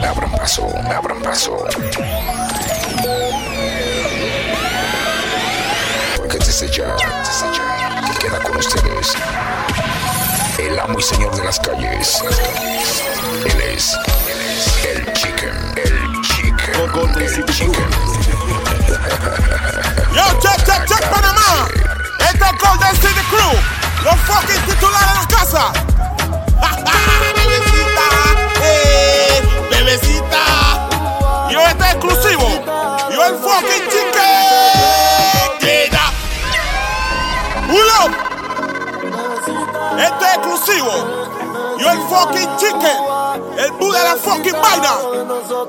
Me abran paso, me abran paso. Porque desde ya, desde ya, que queda con ustedes el amo y señor de las calles. Él es, él es el chicken, el chicken, el chicken. Yo, check, check, check, Panamá. Este es Golden City Crew. Los fucking titulares de la casa. bebecita. Yo este es exclusivo. Yo el fucking. Queda. Pull up. Este es exclusivo. Yo el fucking chicken. El Buda la fucking vaina.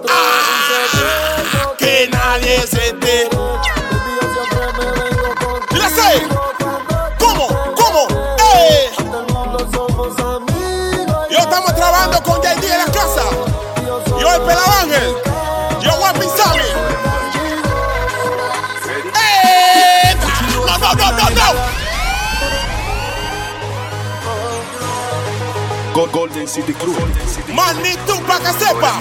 Ah, que nadie se te. Golden City Crew. Manito pa' que sepa.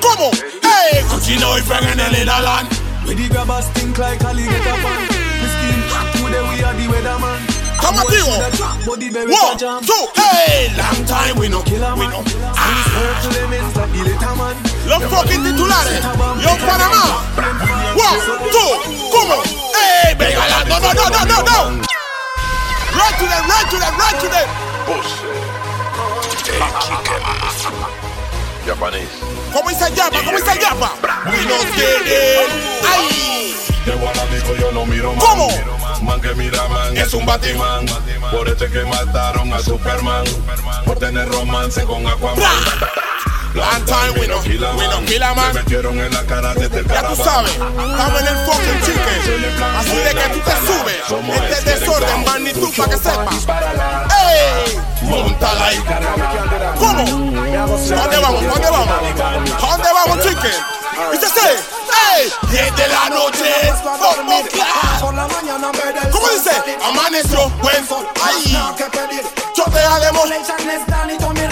¿Cómo? ¡Eh! Cochino y Frank en el Inalan. We the grabbers think like alligator fan. We skin hot today we are the weatherman. Come on, tío. Body baby One, jam. two, hey! Long time we know. Killer We man. know. And we swear to them it's like the little man. Los fucking titulares. Yo Panamá. One, two, ¿cómo? ¡Eh! Venga, la- no, no, no, no, no, no. Right to them, right to them, right to them. El chicken. ¿Cómo el Yapa? ¿Cómo el Yapa? We quieren. ¡Ay! Llego al amigo, yo no miro man. ¿Cómo? Man que mira man, es un Batman. Por este que mataron a Superman. Por tener romance con Aquaman. Bra. Long time we we know, killer man. Me metieron en la cara desde el Ya tú sabes, estamos en el fucking chicken. Así de que tú te subes. ¿Cómo dice? Amaneció, buen sol. ¡Ay! Yo te haremos.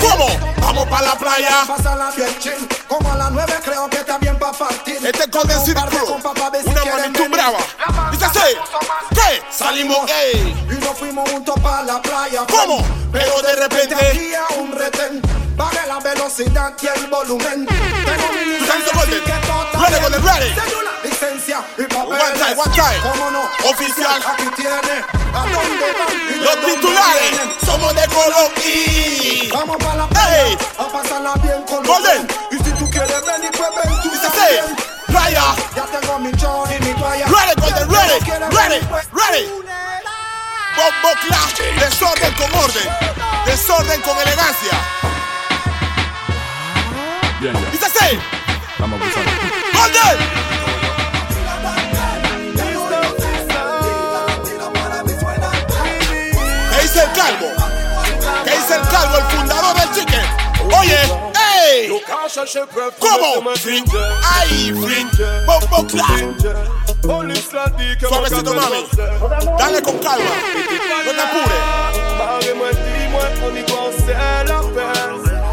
¿Cómo? Vamos para la playa. Como a las nueve creo que está bien para partir. Este es Golden City Crew. Una magnitud brava. ¿Viste ese? ¿Qué? Salimos, ey. Y nos fuimos juntos para la playa. ¿Cómo? Pero de repente. Un retén. Baje la velocidad y el volumen. Tengo mi licencia Ready, ready. Cédula, licencia. One time, one time. ¿Cómo no? Oficial. Aquí tiene. ¿A dónde van? Los titulares vienen? somos de color y. Vamos para la playa Ey. a pasarla bien con Golden. Y si tú quieres venir, pues ven tú ¿Viste también. Playa. Ya tengo mi chor y mi toalla. Ready, Golden, ready, ready, pues, ready. Bombo clap. Desorden con orden. Desorden con elegancia. Bien, ya. ¿Viste ese? Vamos a empezar. Golden. Calvo? ¿Qué dice el calvo, el fundador chicken? Oye, ¡ey! ¿Cómo? ¡ay! Suavecito.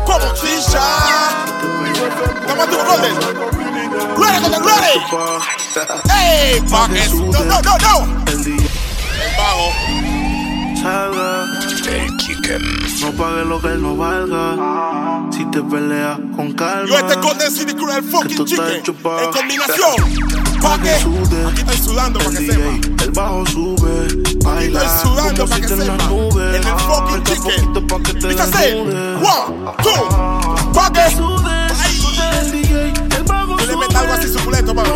¿Cómo? Chicha. Estamos activos, Golden. Ready, Golden, ready. ¡Ey! Bajes. No, no, no, vago. El chicken. No pague lo que no valga. Si te peleas con calma. Yo este Golden City Crew, el Que fucking chicken. En combinación. ¿Pa' qué? sude. Aquí estoy sudando para que El sepa. El bajo sube. Baila Estoy sudando para que sepa. en el fucking chicken. desnudes. One, two. ¿Pa' qué? Ay. El DJ, el bajo Tú le metes algo así suculento, mami.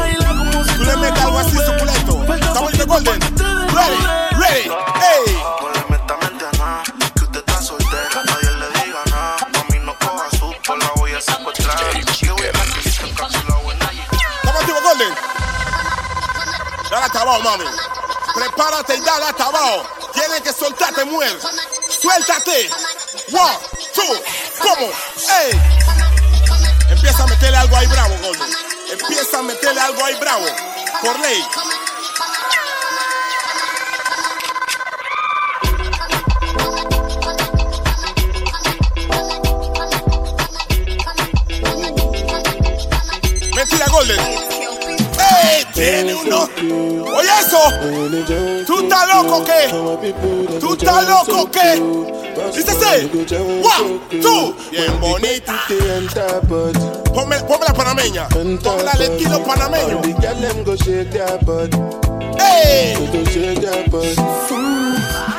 Y dale hasta abajo. Tienes que soltarte, mujer. Suéltate. One, two. ¿Cómo? Ey. Empieza a meterle algo ahí bravo, Golden. Empieza a meterle algo ahí bravo. Por uno. Oye eso. ¿Tú estás loco qué? ¿Tú estás loco qué? Dice así. One, two. Bien bonita. Ponme, ponme la panameña. Ponme la estilo panameño. ¡Ey!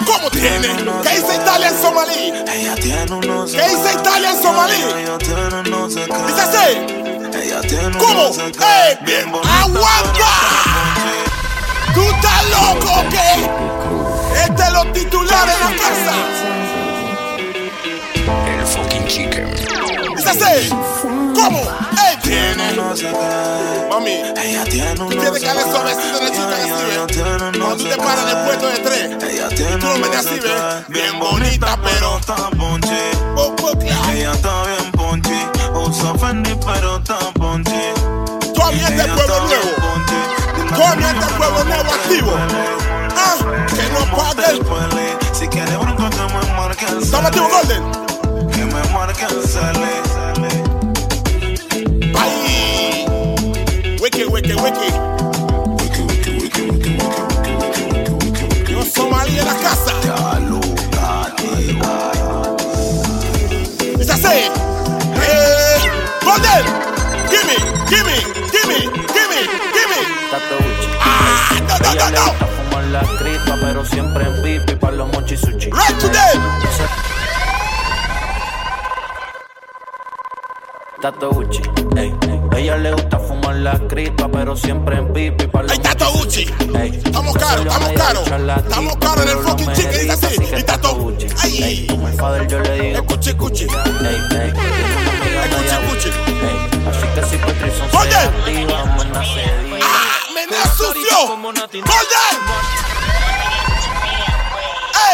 ¿Cómo tiene? ¿Qué dice Italia en somalí? ¿Qué dice Italia en somalí? Tiene ¿Cómo? no sé qué. ¡Ey! Bien bonita, ¡Aguanta! ¿Tú estás loco o qué? Este es los titulares de la casa. El fucking chicken. Dice así. ¿Cómo? ¡Ey! Tiene. no sé qué. Mami, Ella tiene tú unos tienes que suavecito que así, ¿ves? Cuando tú te paras en el puesto de tres. Ella tiene Tú no me no así. Bien bonita, pero. está ponche. Oh, oh, claro. Ella está bien ponche. Usa Fendi, pero está ponche. Tú pueblo nuevo. Del pueblo nuevo activo. Ah, que no pague. Si quiere bronco, que me marque el ¿Estamos activos, Golden? Que me marque el cele. Ay. Wiki, wiki, wiki. Somalíes en la casa. Dice así. Eh, Golden. Gimme, gimme, gimme, gimme, gimme. Tato. Ah, no, no, Ella no, le no. gusta fumar la cripa, pero siempre en pipi para los mochi sushi. Right today. Tato Gucci. Ey, ey. Ella le gusta fumar la cripa, pero siempre en pipi para los está mochi Gucci. Ey, Estamos caros, estamos caros. Estamos caros en el fucking chicken, dice así, y Tato Gucci. Ay. Ey, como el father yo le digo El cuchi, cuchi. Ey, ey, es una amiga El cuchi, media cuchi. Ey, así que si Patricio se Oye. activa, maná se diga. ¡Ah! ¡Menea sucio! ¡Golden!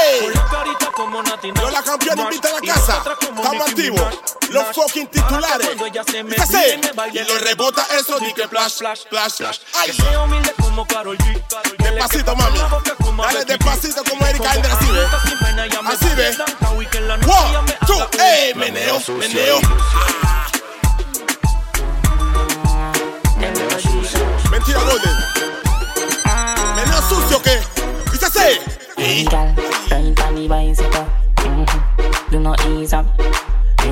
¡Ey! Yo la campeón invita a la casa. Estamos activos. Los fucking titulares. Dice así. Y lo rebota eso. Di que flash, flash, flash. ¡Ay! Despacito, mami. Dale despacito como Erika Ender, así ve. Así ve. One, two, ey, meneo, meneo. Mentira, Golden. Meneo sucio, ¿qué? Dice así. Do not ease up.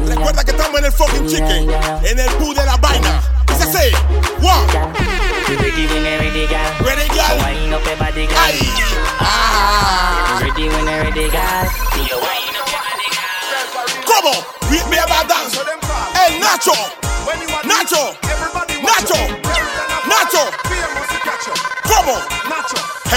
Recuerda que estamos en el fucking chicken. En el pool de la vaina. Dice así. One, Girl, you ready when you ready, girl. ready, girl. Wind up your body, girl. Ay. Ah. Ready when you ready, girl. You wind up your body, girl. ¿Cómo? With me about dance. El Nacho. Nacho. Nacho. Nacho. ¿Cómo?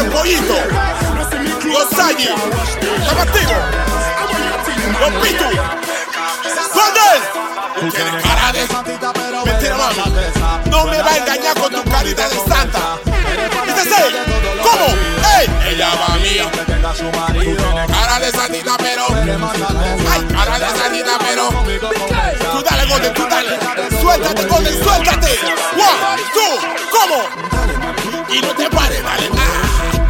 el pollito. Los Sayi. Estamos activos. Los Pitu. Golden. Tienes cara de Mentira, mami. No me va a engañar con tu carita de santa. ¿Cómo? ¡Ey! Ella va mía. Cara de santita, pero. Ay, cara de santita, pero. Tú dale, Golden, tú dale. Suéltate, Golden, suéltate. One, two, ¿cómo? Y no te pares, dale. Ah.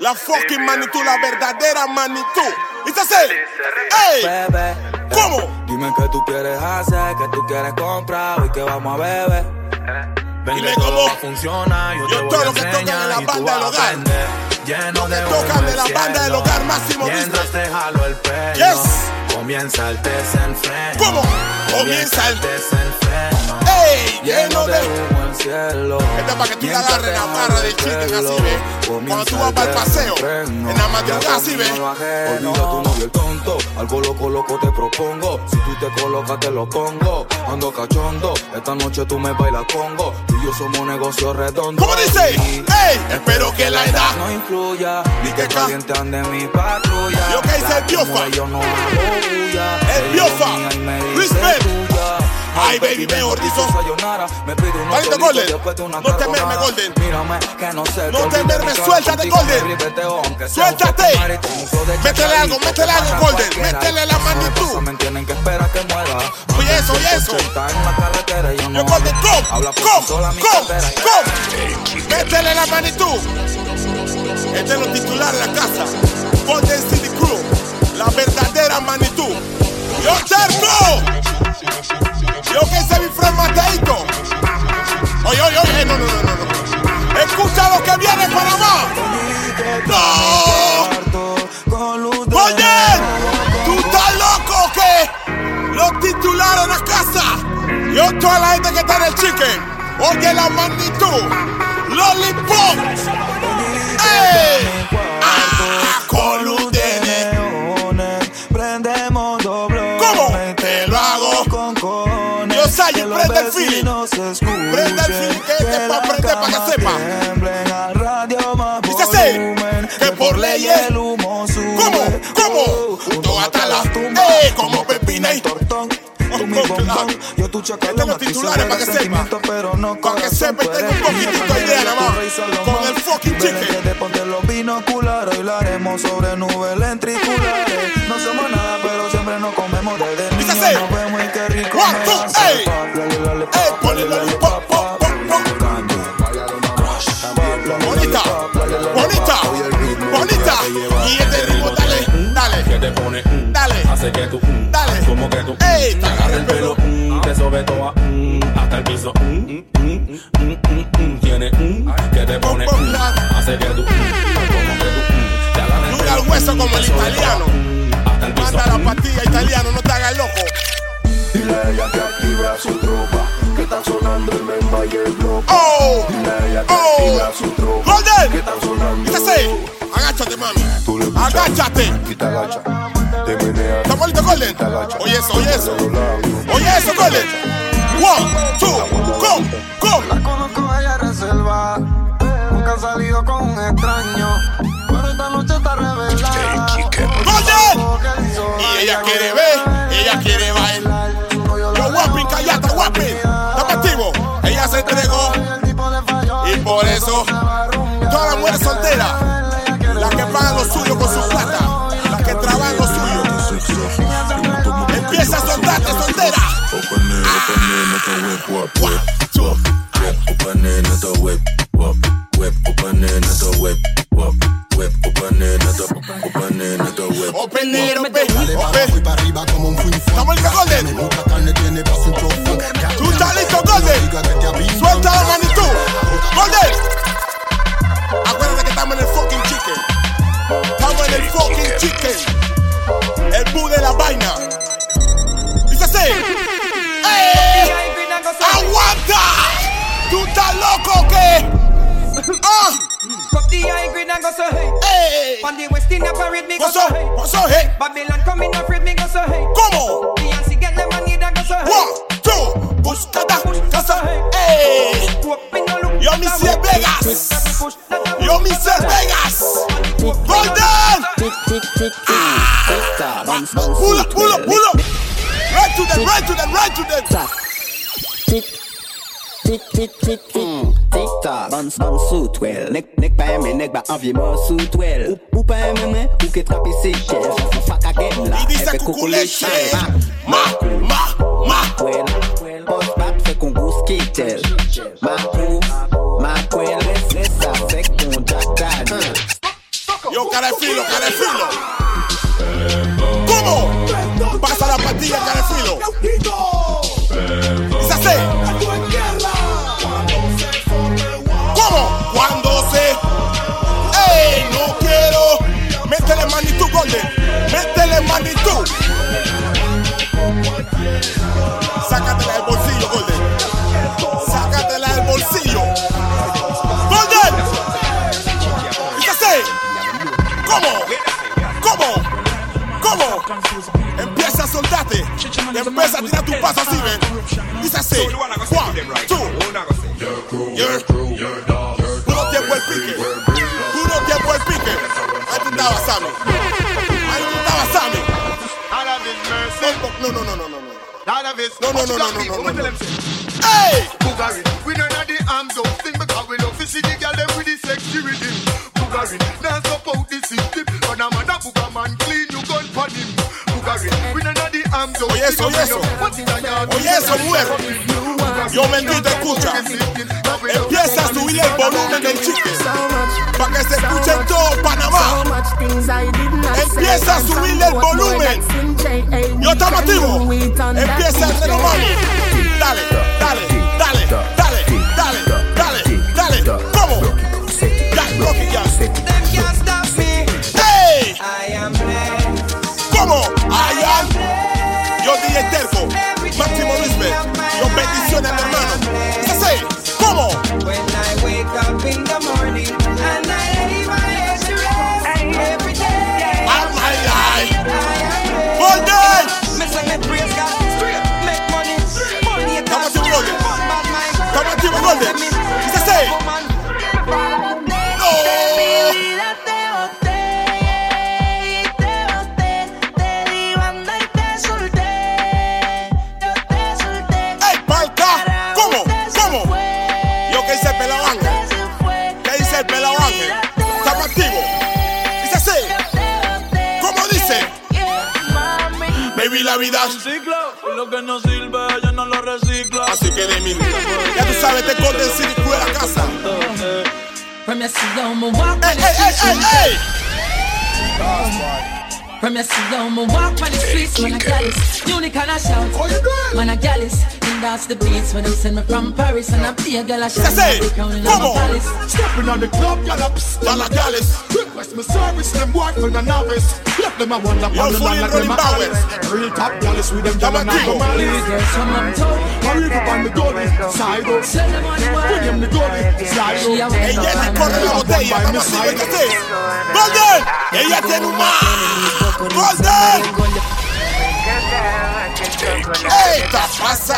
La fucking magnitud, la verdadera magnitud. ¿Y te sé? ¡Ey! Bebé, ¿Cómo? Dime qué tú quieres hacer, qué tú quieres comprar, hoy que vamos a beber. Dime que cómo. va a funcionar, yo, Yo te todo lo que tocan en la banda del hogar. Lleno Lo que de tocan de la banda del hogar, Máximo Mientras te jalo el pelo, Yes. comienza el desenfreno. ¿Cómo? Comienza el- desenfreno. ¡Ey! Lleno de. humo el cielo. Este es para que tú le agarres la barra del chicken así, ve. Cuando tú vas para el paseo, en la madrugada así, ve. Olvida tu novio el tonto, algo loco, loco te propongo. Si tú te colocas, te lo pongo. Ando cachondo, esta noche tú me bailas congo. Tú y yo somos negocio redondo. ¿Cómo dice? ¡Ey! Espero que la edad no influya, ni que ca- caliente ande mi patrulla. Yo que hice el biofa. El biofa. Respect. Ay, baby, me ordizo. Sayonara, me solitos Golden. No te mermes, carbonara. Golden. Mírame, que no sé. No que te olvide mermes, mi cara suéltate, Golden. Suéltate. Métele algo, métele algo, Golden. Métele la magnitud. eso me tienen que esperar que muera. Oye, eso, oye, eso. Yo Golden, come, come, come. Métele la magnitud. Este es lo titular de la casa. Golden City Crew. La magnitud. Lollipop. ¡Ey! ¡Ah! Con luz de ne- Prendemos doble. ¿Cómo? Te lo hago. con. Yo prende el escuchen, Prende el feeling que este es pa' la prender, pa' que sepa. ¡Ey! Como Pepina y tortón. Tú mi bombón, tu Este titulares para que sepa. pero no Para que sepa tenga eres un poquitito de idea nada más. Con el fucking chicken. que te ponte los binoculares, hoy la haremos sobre nubes lentriculares. No somos nada, pero siempre nos comemos desde niños. Nos vemos y qué rico One, me two, hace. ey. Pop, lale, lale, ¡Ey! pop, Ponle pop, pop, pop. pop. Bonita, bonita, bonita. Y este ritmo, dale, dale, Que te pone, mm, dale, hace que tú, mm, dale. como que tú, mm, Ey, te agarra el pelo, te sobe toda, mm, hasta el piso, mm, mm, mm, mm, mm, mm, tiene, mm, que te pone, mm, hace que tú, como que te hueso como el italiano. toda, hasta el piso, Manda la pastilla italiano, no te hagas loco. Dile a ella que activa su tropa, que sonando el memba y el bloque. Oh, Dile a ella que oh, activa su tropa, que Golden. sonando. Dice agáchate, mami. Agáchate. Y te agacha, te menea, ¿Está bonito, Golden? Oye eso, oye eso. Los. Oye eso, Golden. One, two, go, go. La conozco, ella es reserva. Nunca ha salido con un extraño. Pero esta noche está revelada. Golden. Y ella quiere ver, ella quiere bailar. Yo, Wapping, callate, Wapping. Estamos activo. Ella se entregó. Y por eso, todas las mujeres solteras, las que pagan lo suyo what, what. vie mort sous toile. Ou, ou pas aimer, ou que trapper ses chefs. Faka game là, elle fait coucou les chefs. Yeah. Puro tiempo el pique. Puro tiempo el pique. Ahí tú estabas, Sammy. Ahí tú estabas, Sammy. No, no, no, no, no, no. No, no, no, no, no, no, no, no. Hey! Bugari, we know that the arms don't sing because we love to see the girl them with the sexy rhythm. Bugari, now support the system. But a man a booger man clean you gun for him. Bugari, we know that the arms don't Oye eso, oye eso. Oye eso, mujer. Yo bendito, escucha. Empieza a subir el volumen del chique. Para que se escuche en todo Panamá. Empieza a subir el volumen. Yo estamos activos. Empieza a hacer mami. Dale, dale, la vida. Recicla, y lo que no sirve, ella no lo recicla. Así que de mi vida. Ya tú sabes, te Golden City Crew de la casa. From your see how me walk Ey, on the ey, ey, streets. ey, ey. From your see how me walk on the streets. Man a gallus, unique and I shout. Man a gallus, and that's the beats when they send me from Paris and I play a gal a shout. Say, Every crown in my ¿cómo? palace. Stepping on the club, y'all up. Y'all are gallus. Request my service, them boy for the novice. Left them a wonder Yo, on the fully land like Rolling them a Bowers. Alice. Real top gallus with them, y'all Estamos and I activos. come Alice. Hurry up on the goalie, side up. Send them on the way. William the goalie, slide She a up. wet Ella te dog. corre la botella. Estamos así, ¿ves qué es? Golden. Ella tiene un más. Golden. ¡Ey, está pasa!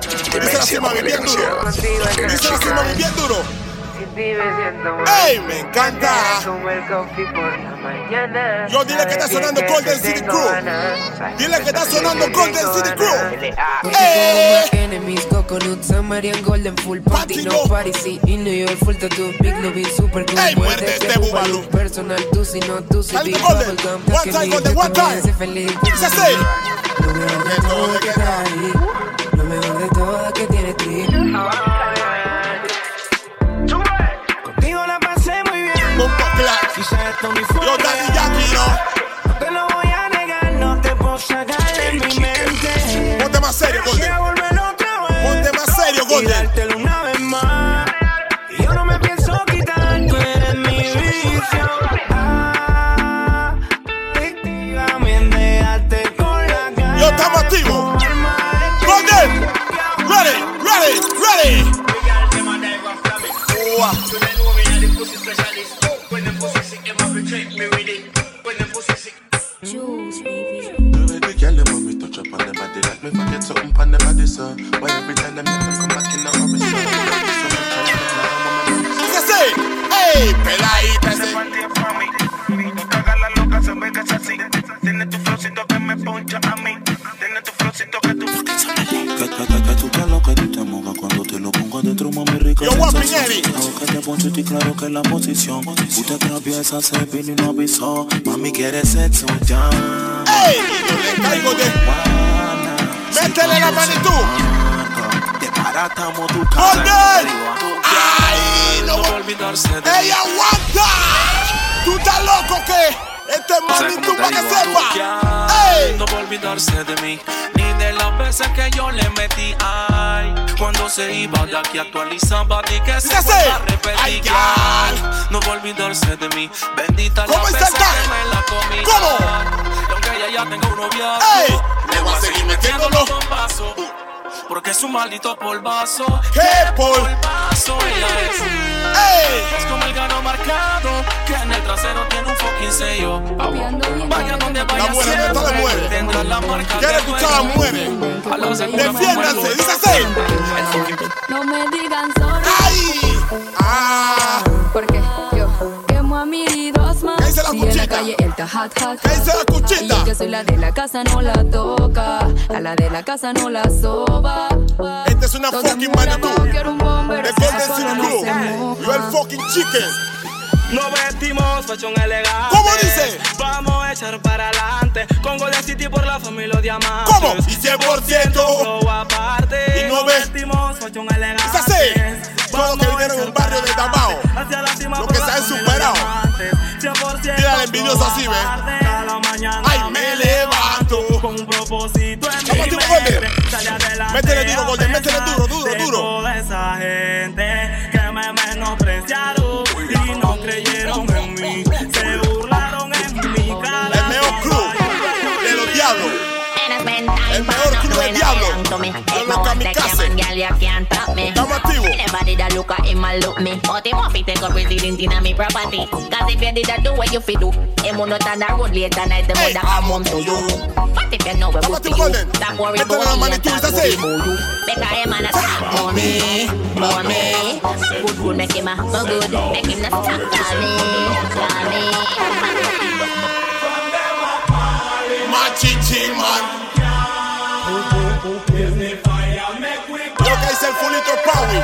Dice la cima bien duro. Dice la cima bien duro. ¡Ey, me encanta! Yo dile que está sonando Golden City Crew. Dile que está sonando Golden City Crew. Enemies, coconut, Samarian, golden, full party, no party, sí, in New York, full tattoo, big Louis, super cool, Ey, muerde este Bubalú, personal, tú si no, tú si big Golden. One time, Golden, one time. Sé feliz, así. Lo mejor de todo que trae, lo mejor de todo que tiene ti. Contigo la pasé muy bien. Quizás esto ni fue Yo, Daddy Yankee, ¿no? No te lo voy a negar, no te puedo sacar de mi mente. Ponte más serio, Golden. Ponte más serio, Golden. Ready, ready, ready. Ua. Baby girl, them want me touch up on the body like me forget something on the body, so why every time them them come back in the hurry, so Dice así. ¡Ey, peladita ese! Yo, Guapiñeri. Que te poncho y claro que la posición. Usted vino y no avisó. Mami quiere sexo ya. ¡Ey! Yo le caigo de... ¡Métele la magnitud! Tu. ¡Ay! No No voy a olvidarse de ¡Ey, aguanta! ¿Tú estás loco qué? Este es magnitud para que sepa. ¡Ey! No va a olvidarse de mí, ni de las veces que yo le metí. Ay, cuando se iba de aquí actualizaba y que se vuelva a repetir. No va a olvidarse de mí, bendita ¿Cómo la el que me la comí. ¿Cómo? Y aunque ella ya tenga un. Le voy a seguir metiéndolo. porque es un maldito polvazo. ¿Qué polvazo ella es? ¡Ey! Es como el gano marcado, que en el trasero tiene un fucking sello. Vaya donde vaya La mujer no la muere. tendrá la marca ¿Quiere de escuchar a segura Defiéndanse, dice así. No me digan sorry. ¡Ay! ¡Ah! Porque yo quemo a mi dos calle él está hot, hot. ¿Qué dice la cuchita? Y yo soy la de la casa, no la toca. A la de la casa no la soba. Esta es una fucking. Quiero un bomber. De Golden City Crew. Yo el fucking chicken. Nos vestimos fashion elegante. ¿Cómo dice? Vamos a echar para adelante. Con Golden City por la familia diamantes. ¿Cómo? Y 100%. Flow aparte. Y no vestimos fashion elegante. Todos los que vinieron en un barrio de Damao. Hacia la cima Los que se han superado. diamantes. 100% Mira la envidiosa así, ve. Cada la mañana Ay, me levanto. Con un propósito Métele duro, Golden, métele duro, duro, de duro. toda esa gente que me menospreciaron y no creyeron en mí. Se burlaron en mi cara. El mejor club de los diablos. El mejor club del diablo. Los kamikaze. Estamos activos. Everybody that look at him and look me. But him want to take up resident in me property. Cause if you did that do what you fi do Him will not on the road late at night The Hey, mother come home to you. What if you know we Vamos good a you Stop worry Métele la about me and manito, talk es así. about you. Because him and a stop for me For me. Good good make him a go good. Make him not stop for me For me. Machichín, man. Lo que dice el fulito Powie.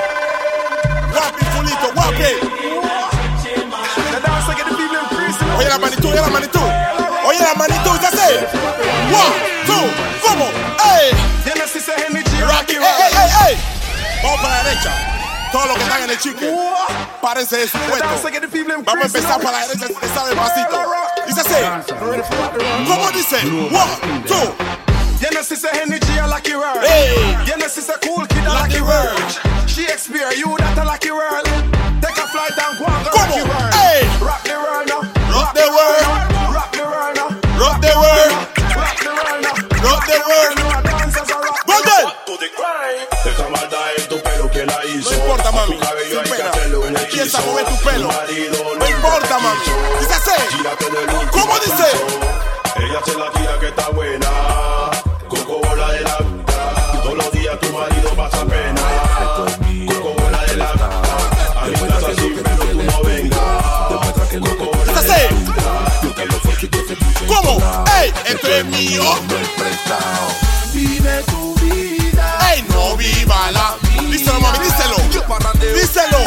Guapi, fulito, guapi. Oye la manitud, oye la manitud. Oye la manitud, ya sé. One, two, ¿cómo? ¡Ey! Rocky, ey, ey, ey, ey. Vamos para la derecha. Todos los que están en el chique, párense de su puesto. Vamos a empezar para la derecha, si te sabe el pasito. Dice así. ¿Cómo dice? One, two. You know, sister energy, I like your world. Hey. You know, sister cool kid, I like your world. Shakespeare, you that I like your world. Take a flight and go and go rock ¿Cómo? world. Hey. Rock the world now. Rock the world. Rock the world now. Rock the world. Rock the world now. Rock the world. You know, dancers are rock. Golden. Esa maldad tu pelo que la hizo. No importa, mami. Sin pena. Empieza a mover tu pelo. No importa, mami. Dice así. Gírate del último ¿Cómo dice? Ella se la tira que está buena. ¡Ey! Esto es mío. Vive tu vida. ¡Ey! No viva la. Díselo, mami, díselo. Díselo.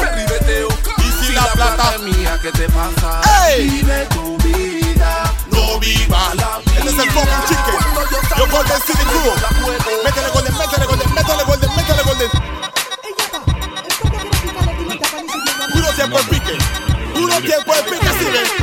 Y si la plata. es mía, ¿qué te pasa? ¡Ey! Vive tu vida. No viva la. Este es el fucking chicken. Yo Golden City Crew. Métele Golden, métele Golden, métele Golden, métele Golden. Puro tiempo el pique. Puro tiempo el pique, así ven.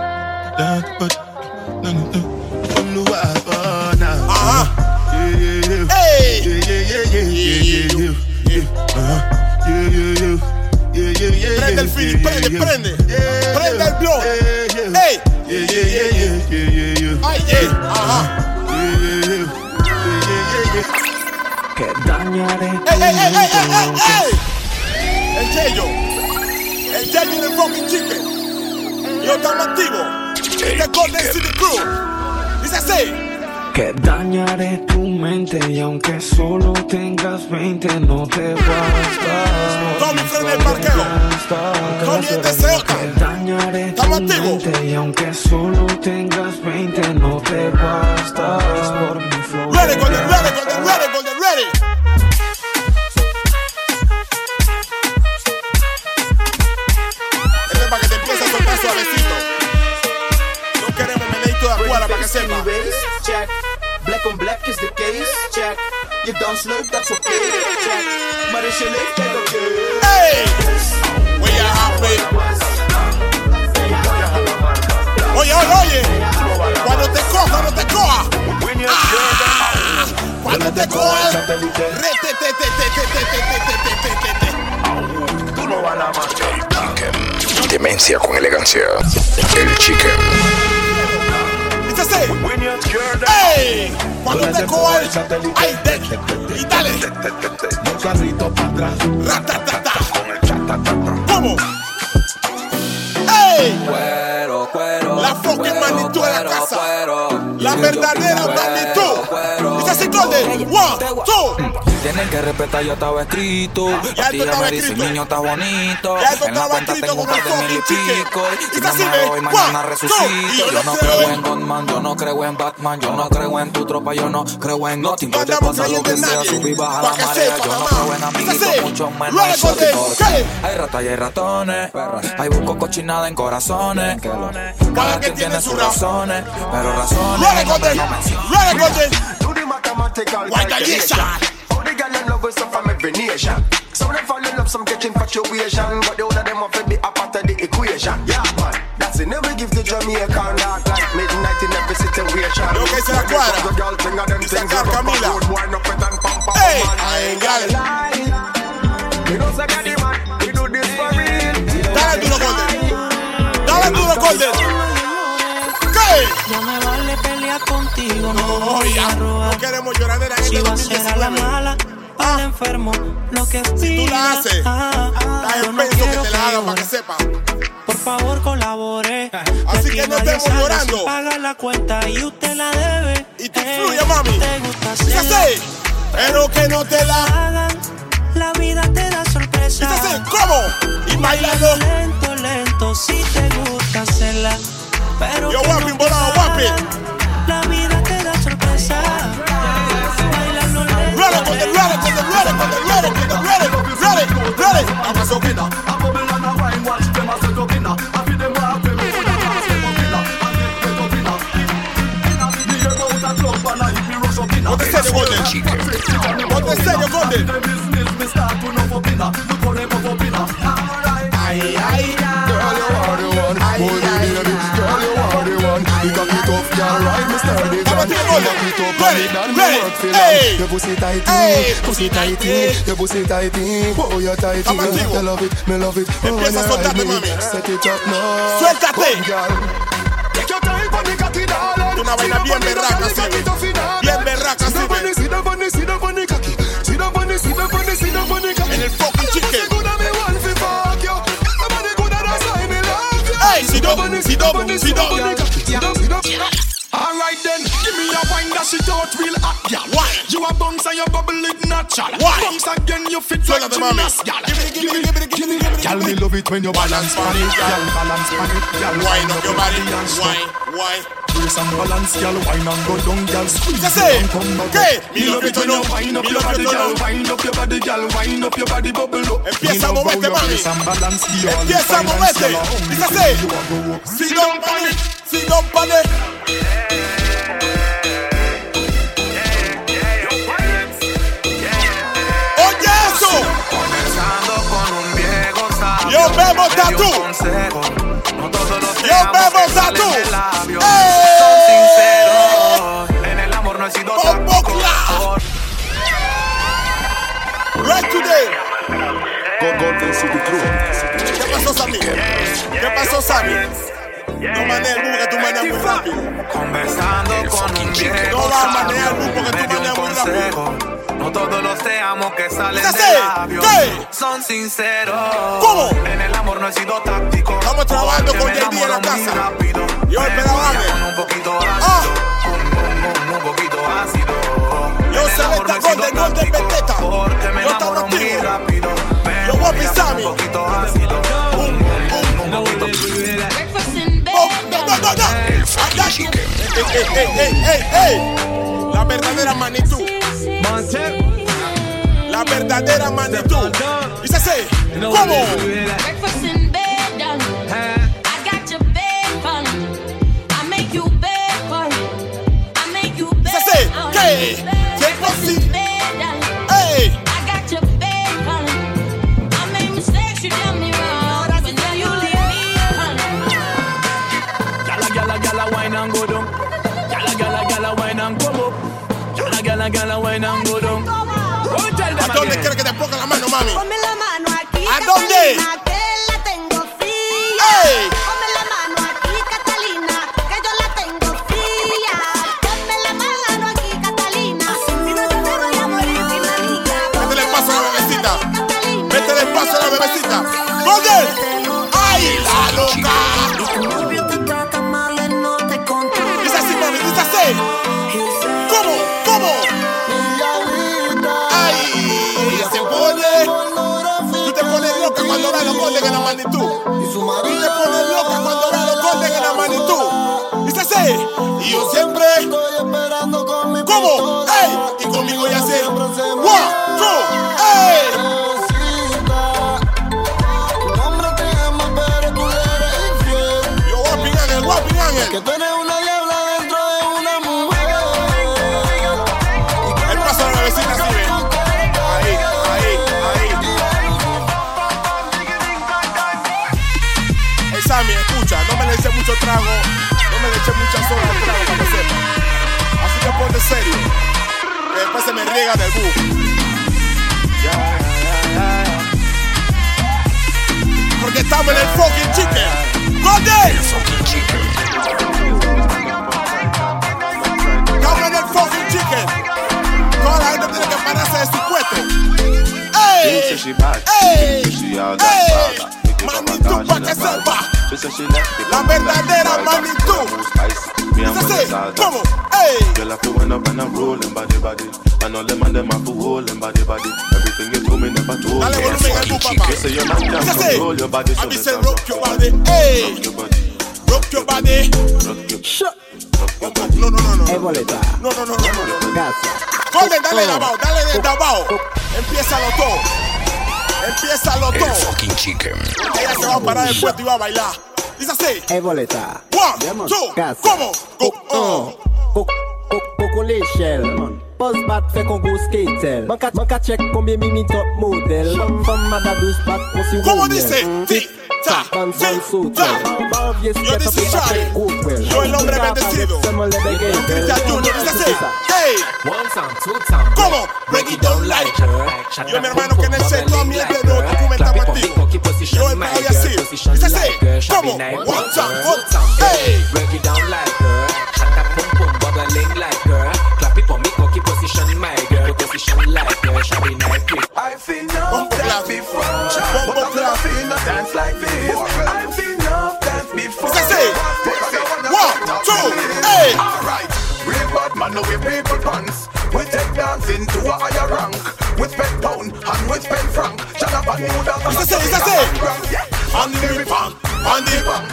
Prende el feeling, prende, prende. Prende el blow. ¡Ey! ¡Ay, yeah! Ajá. Que dañaré ¡Ey, ey, ey, ey, ey, ey, ey! El Yeyo. El Yeyo del fucking chicken. Yo estamos activos. Este es Golden City Crew. Dice así. Que dañaré tu mente y aunque solo tengas 20 no te basta. Tommy Fred del parqueo. Tommy el deseota. Que dañaré tu activos. mente y aunque solo tengas 20 no te bastas por mi flow. Ready, Golden, ready, Golden, ready, Golden, ready. Este es para que te empieces a soltar suavecito. No queremos meneito de afuera para que sepa. Black on black is the case, check. Je dans leuk, dat okay, check. Maar is je leeftijd oké? Okay? Hey! Where you happy? Oye, oye, oye, cuando te coja, te coja. Ah, cuando te coja, Demencia con elegancia. El chicken. Dice así. ¡Ey! Cuando te coja. ¡Ay, de! Y dale. carrito para atrás. Ratatata. ¿Cómo? ¡Ey! Cuero, cuero. La fucking magnitud de la casa. La verdadera magnitud. Dice así, Golden. One, two. Tienen que respetar, ya estaba escrito. Ya A ti esto ya estaba me escrito. niño, está bonito. En la cuenta tengo un par de mil y pico. Y Si no me voy, mañana resucito. yo Yo no creo en- Godman, yo no creo en Batman, yo no creo en tu tropa, yo no creo en nothing. No Puede pasar lo que sea, subir, baja la marea. Yo no creo en Dice amiguitos, mucho menos. Hay ratas y hay ratones. Hay busco cochinada en corazones. Cada quien tiene sus razones, pero razones Luego de- luego de- Do love with some from every nation. Some of them fall in love, some catch infatuation. But the other them have to be a part of the equation. Yeah, man. That's it. Never give the Jamaican dark like midnight in every situation. Yo, que se la cuadra. The girl thing of them things sacar up Camila. road, wind up it and pump up, Ey, man. I ain't got it. We don't say get the man. We do this for real. Dale duro, Golden. Dale duro, Golden. ¿Qué? Ya me vale pelear contigo, no Oh, voy ya. a robar. No queremos lloradera en Si va a ser a la mala, enfermo, lo que Si tú la haces, Yo en no peso que te la llore. para que sepa. Por favor, colabore. Así que no estemos llorando. Paga la cuenta y usted la debe. Y te Eh, fluye, mami. Te gusta. Pero que no te la. Hagan, La vida te da sorpresa. Así. ¿Cómo? Y bailando. Lento, lento, si te gusta hacerla. Pero Yo, que guapín, no te volado, La vida te da sorpresa. Ay, ay, ay. alright, me sturdy man Lock it up and it done, me work for long Your pussy tighty, pussy tighty Your pussy tighty, oh you tighty Me love it, me love it. Oh when you ride me, set it up now. Suelta Come girl. Take your time for me cocky darling Una vaina bien berraca, sí Bien berraca, sí Sit down for me, sit down. for me cocky Sit down for me, sit down for me, sit down for me cocky En el fucking chicken. Hey, sit down, sit down, sit down wine shit out real hot, gal. Why? You a bounce and you bubble it natural. Why? Bounce again, you fit like gymnast, gal. Give me, give me, give me, give me. Gal, me love it when you balance on it, gal. Balance on it, gal. Wine up your body. and. Wine, wine. Brace and balance, gal. Wine and go down, gal. Squeeze Dice it así. down, come back. Mi Me love it when you no. wind up your body, gal. no. Wind up your body, gal. Wind up your body, bubble up. Empieza a moverte, mami. brace and balance the all Empieza a moverte. gal. Only Dice thing así. you a bebo que salen tatú. del labio ¡Eh! Son sinceros. En el amor no he sido. Right today. ¿Qué pasó, Sammy? ¿Qué pasó, Sammy? No manejes el que tú manejas muy rápido. Conversando con un viejo No va a manejar el bus porque me tú manejas muy rápido. No todos los te amo que salen de labios ¿Qué? son sinceros. ¿Cómo? En el amor no he sido táctico. Estamos trabajando con JD en la casa. Rápido. Y me la un poquito ácido. Ah. Un, poquito ácido. Yo se le está con el gol de Vendetta. Yo estaba muy rápido. Yo voy a pisar Un poquito ácido. Un, un, poquito no, no, no, La verdadera magnitud. La verdadera magnitud. Dice así. ¿Cómo? Breakfast in bed, um, done. I got your bed fun. I make you bed fun. I make you bed Dice así. fun. ¿Qué? Wine and go down. Go tell them ¿A dónde again. quieres que te ponga la mano, mami? Ponme la mano aquí. ¿A dónde? Que la tengo fría. ¡Ey! Ponme la mano aquí, Catalina, que yo la tengo fría. Ponme la mano aquí, Catalina. Si no te voy a morir sin la niña. Métele el paso a la bebecita. Métele el paso a la bebecita. ¡Golden! ¡Ay, la loca! Magnitud. Tú te pones loca cuando ves los Golden en la magnitud. Dice así. Y yo siempre. Trago, no me le eché mucha soda al trago para que sepa. Así que ponte serio. Que después se me riega del bus. Porque estamos en el fucking chicken. ¡Golden! Estamos en el fucking chicken. Toda la gente tiene que pararse de su puesto. ¡Ey! ¡Ey! ¡Ey! pa' que sepa. Bag. She say she left it La from the verdadera left, right, magnitud. right, spicy. Me and Dice my así, side. ¿cómo? ¡Ey! Girl, I feel when up and I'm rolling body body. And all them and them have to hold them body body. Everything you told me never told Dale me. volumen al bus, papá. You say your man Dice can así. control your body, so A mí better se rock your body. ¡Ey! Rock your body. No, no, no, no. No, no, no, no, no. Golden, dale lavao, dale de lavao. Empiézalo todo. Empiézalo El todo. fucking chicken. Ella se va a parar del puesto y va a bailar. Dice así. Hey, boleta. One, two, ¿cómo? Go, oh. L'échelle Pose bat fait qu'on go skatel Man ka, man ka check combien mimi top model Femme madadous bat qu'on si ¿Cómo royel. dice? Tic, tac, Ban ban tic, sutel tac. Ban vieux Yo, step this up is et bat Charlie. Coopwell Yo, el hombre bendecido. Cristian Junior, dice así. Hey. One time, two time. ¿Cómo? Break it down like Yo, mi hermano, que en el centro a mí este no documentamos activo. Yo, el padre así. Dice así. ¿Cómo? One time, one time. Hey. Break it down like down. Dice así, dice así. On the river, on the bank.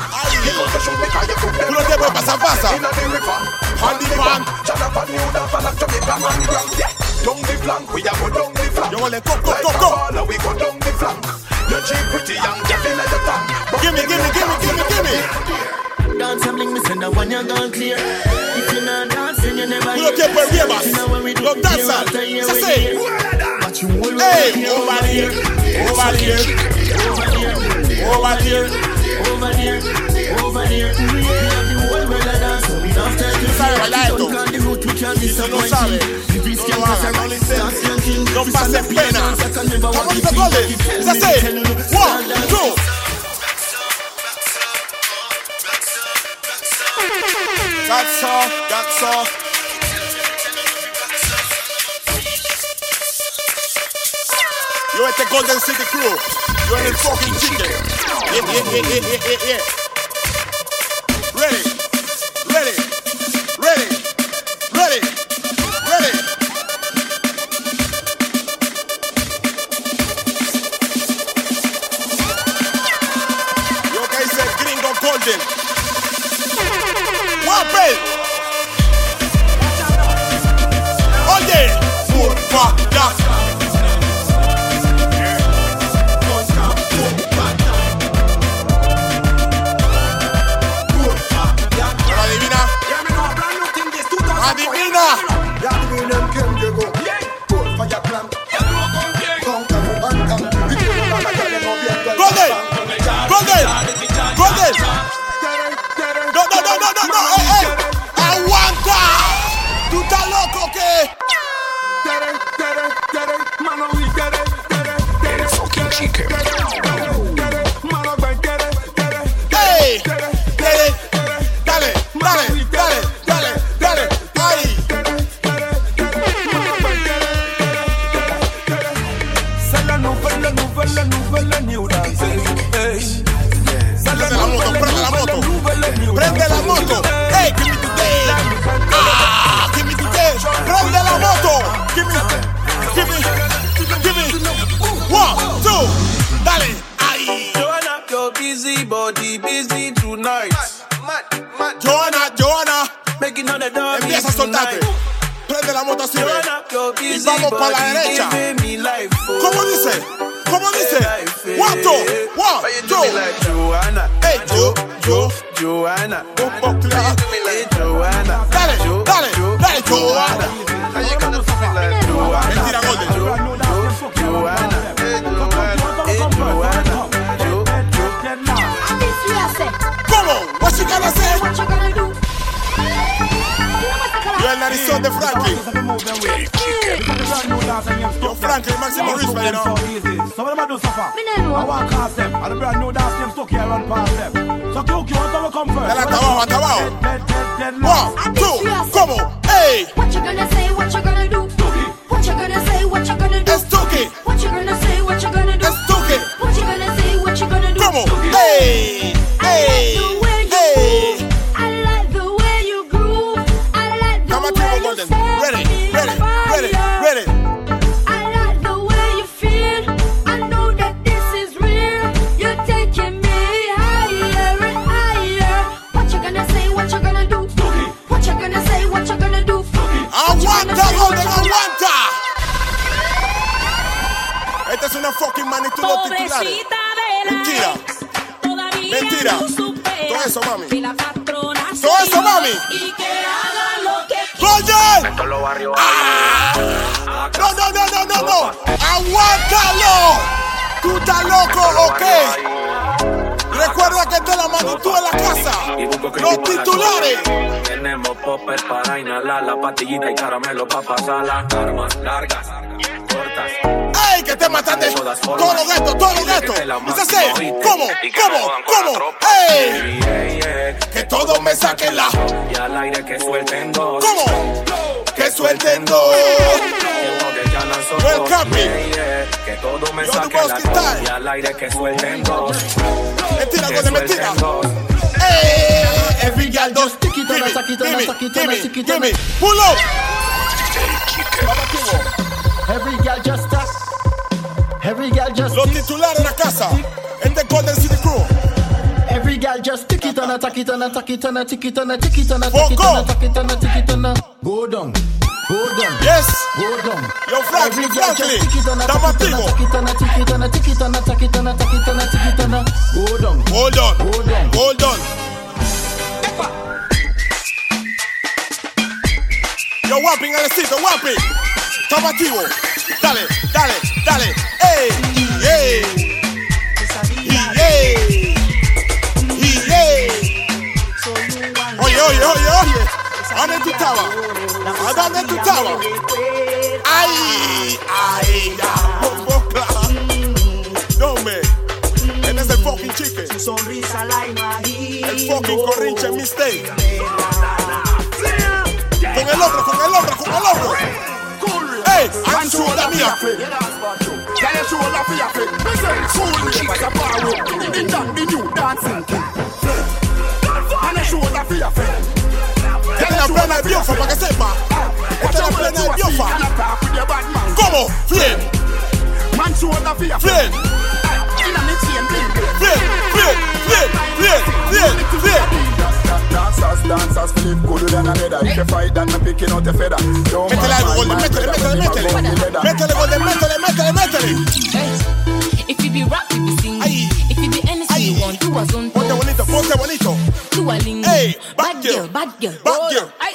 You got to shoot me 'cause you cook them Tú no te puedes pasar, pasa. In the river, On the bank. Shut up and you down. Follow Jamaica and Grand. Yeah. Down the flank, we a go down the flank. Yo, le go, go, Like go, a go. baller, we go down the flank. You're cheap, pretty, young, get in the tank. Gimme, gimme, gimme, gimme, gimme. Dance and bling me send that one you gone clear. If you not dancing, you never Tú no tienes por riebas. Los danzan. Dice así. But you will Hey, over here, over here, over here. over there, over there. We have the whole world a dance. We don't tell you sabe bailar esto. Don't call the route, we can't Si tú no sabes, If it's no lo hagas, no lo intentes. No pases pena. Vamos a Golden. Dice así. One, two. That's all, that's all. Este Golden City Crew. You're el fucking chicken. Yeah, yeah, yeah, yeah, yeah, yeah, chicken. De titulares. Mentira. Mentira. Todo eso, mami. Todo eso, mami. Y que haga lo que ¡Golden! Todos los barrios No, no, no, no, no, no. Aguántalo. ¿Tú estás loco o qué? Recuerda que esta es la magnitud de la casa. Los titulares. Tenemos popper para inhalar la pastillita y caramelo para pasar las armas largas. Todo esto, todo esto. ¿Es así? ¿Cómo? ¿Cómo? ¿Cómo? ¡Ey! Que todos me saquen la. Y al aire que suelten dos. ¿Cómo? Que suelten dos. Que todo me saquen la. Y al aire que suelten dos. Mentira, Golden, mentira. ¡Ey! Gimme, gimme, gimme. Pull up. Every girl just stop. Every girl just Los titulares en la casa. Este es Golden City Crew. Every girl just tick it on a tack it on a tack it on a tick it on a tick it on a tack it on a tack it on a tick it on a go down. Go down. Yes. Go down. Yo, Frank, Every girl just Franklin. tick it on a Estamos tack it on a activos. tack it on a tick it on a tick it on a tack it on a tack it on a tick it on a go down. Hold on. Go down. Hold on. Yo, Wapping, Alecito, Wapping. Estamos activos. Dale, dale, dale. ¡Ey! ¡Ey! ¡Ey! ¡Ey! Oye, oye, oye, oye. ¿A dónde tú estabas? ¿A dónde tú estabas? ¡Ay! ¡Ay! ¡Ya! ¡Bomboca! No, me. Este es el fucking chicken. El fucking corrinche mistake. Con el otro, con el otro, con el otro. ¡Ey! ¡Han subido la mía! Can you show la fear fit? Me say cool me like a bar with In down the new dancing king Can you show la fear fit? Esta es la plena de Biofa, para que sepa. Esta es la plena de Biofa. ¿Cómo? Flip. Man show la fear Flip. Dancers, flip good than a leather If you fight, then me picking out the feather my Golden, man, métele, feather, métele, me métele. never go the leather. Métele, Golden, métele, métele, métele. If you be rap, you be sing. If you be anything you want, do a zone. Ponte bonito, ponte bonito. Do a lingo. Hey, bad girl, bad girl, bad girl. Aye.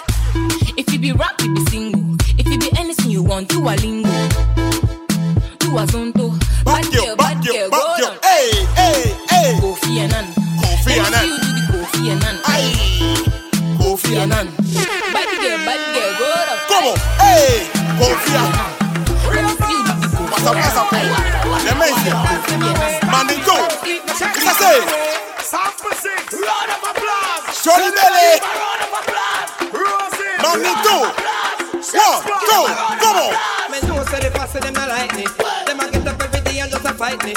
If you be rap, you be single. If you be anything you want, do a lingo. Do a zonto. Confía. Let me see you do the Kofi Pasa, pasa, pues. Demencia. Mandingo. ¿Qué hace? Shorty Belly. Magnitud. One, two, ¿cómo? Me know say the fast them not like me. Them a get up every day and just a fight me.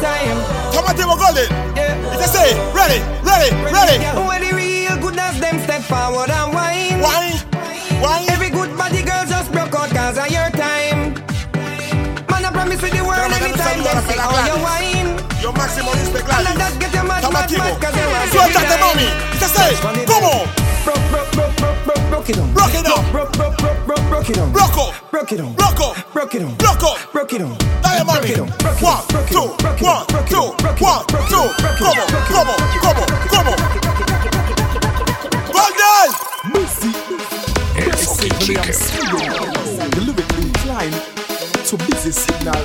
Time. Come on, Timo Golden. It's a say, ready, ready, ready. Oh, when the real goodness them step forward and whine. Wine, wine. Every good body girl just broke out cause of your time. Man, I promise with the world every time they see how you whine. Yo máximo respect All of that get you mad, Toma, mad, Timo. mad cause you want to Suéltate, be mami. blind. It's a say, ¿cómo? Broke, broke, broke, broke, broke, broke it on. Broke it down. Broke, broke, broke, broke, broke it on. Broco, Broke it on. broco, Broke it on. broco. Broke it on. Dale, mami. One, two, one, two, one, two. ¿Cómo, cómo, cómo, cómo? Golden! El fucking chicken. The lyric incline to busy signal.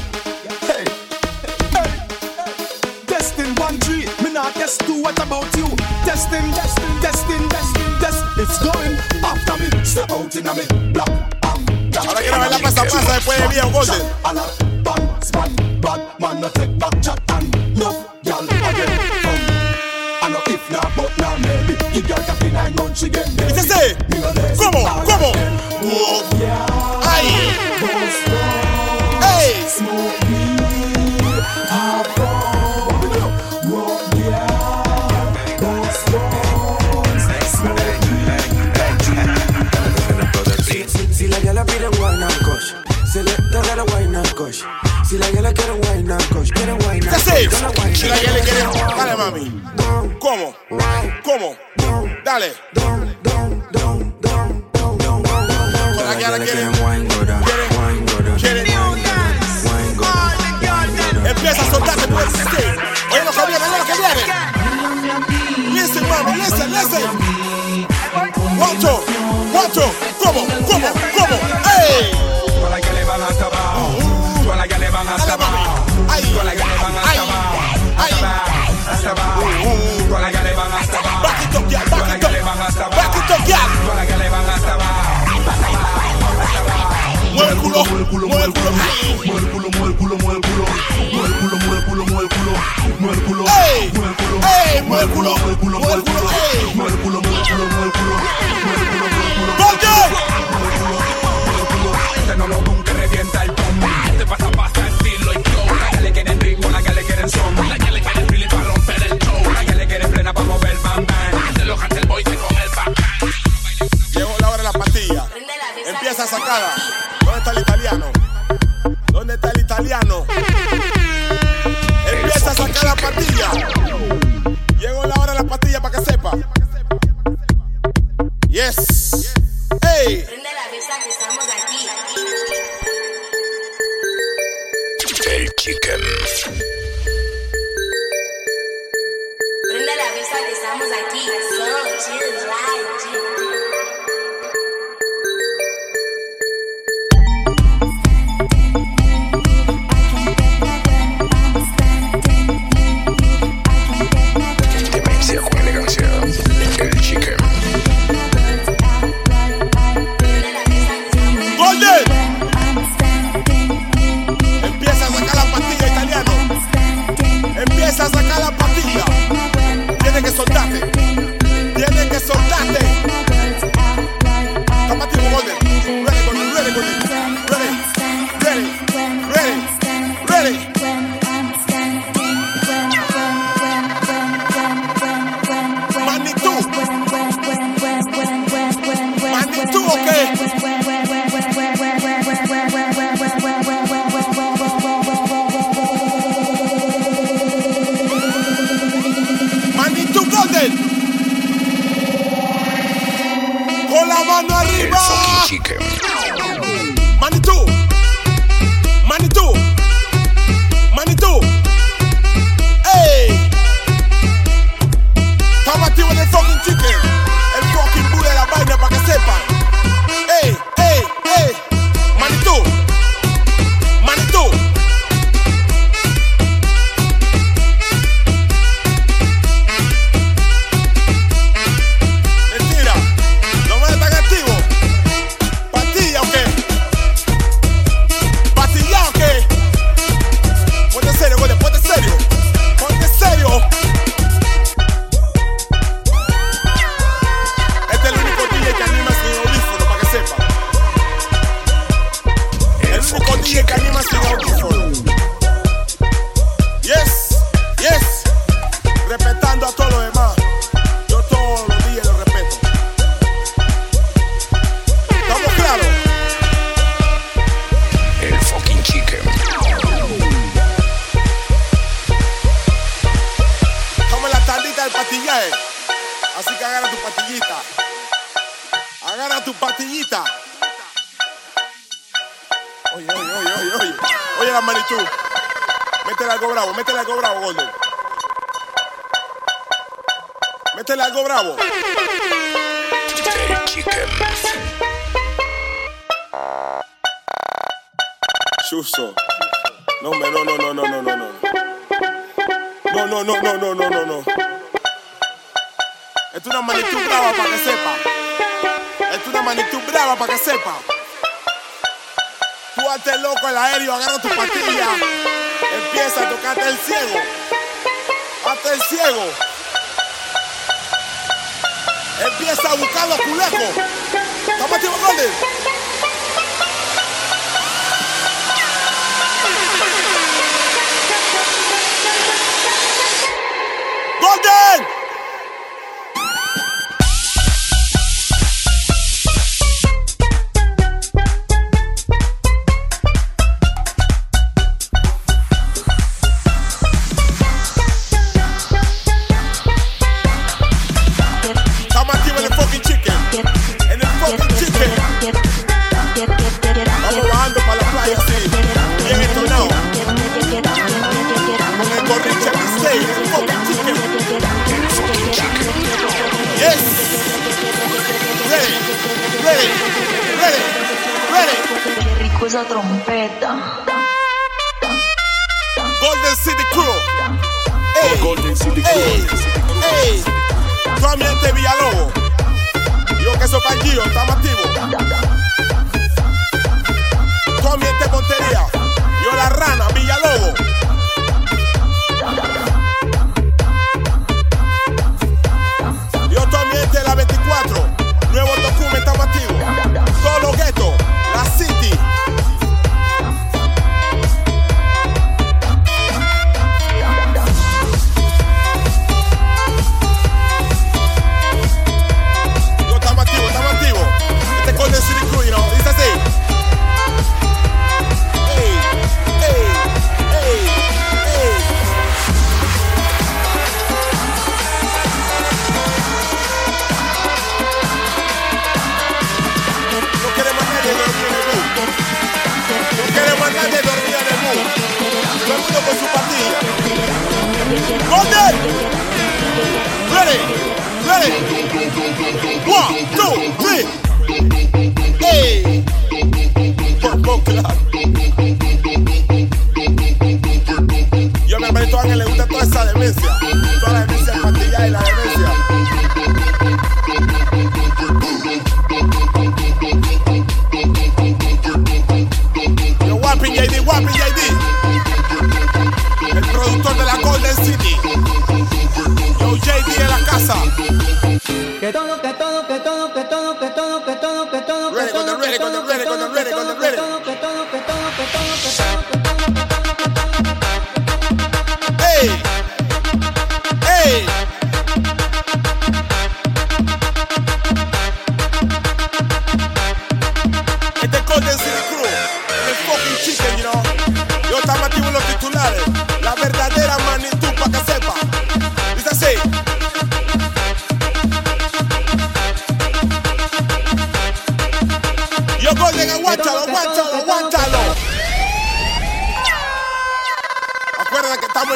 Hey, hey, testing one three. Me not test two. What about you? Testing, testing, testing, testing, test. It's going after me. Step out in a me block. Ahora quiero ver la pasa pasa después de Leo Golden. Bang, span, bad man, no take back chat Si la gala quiere wine and kush, quiere wine and It's a say, kush. dale wine si la quiere, quiere. Dale, mami. ¿Cómo? ¿Cómo? Dale. La que ahora quiere. Quiere. Empieza a soltarte por el sistema. Oye lo que viene, oye lo que viene. Listen, mami, listen, listen. One, two, one, two. ¿Cómo? ¿Cómo? ¿Cómo? Mueve el culo, mueve el culo, mueve el culo. Mueve el culo, mueve el culo, mueve el culo. Mueve el culo, mueve el culo, mueve el culo. Mueve el culo. Mueve el culo. Mueve el culo, Mueve el culo, mueve el culo. Mueve el culo, mueve el culo, mueve el culo. Mueve el culo, mueve el culo. esa trompeta. Golden City Crew. Ey, Golden City Crew. Ey, ey. Tú ambiente Villalobos. Yo que soy Gio, estamos activos. Tú ambiente Montería. Yo la rana, Villalobos. Yo tu ambiente la 24. Nuevo documento, estamos activos. Solo Ghetto, la City. Ready, ready. One, two, three. Hey. Work, work,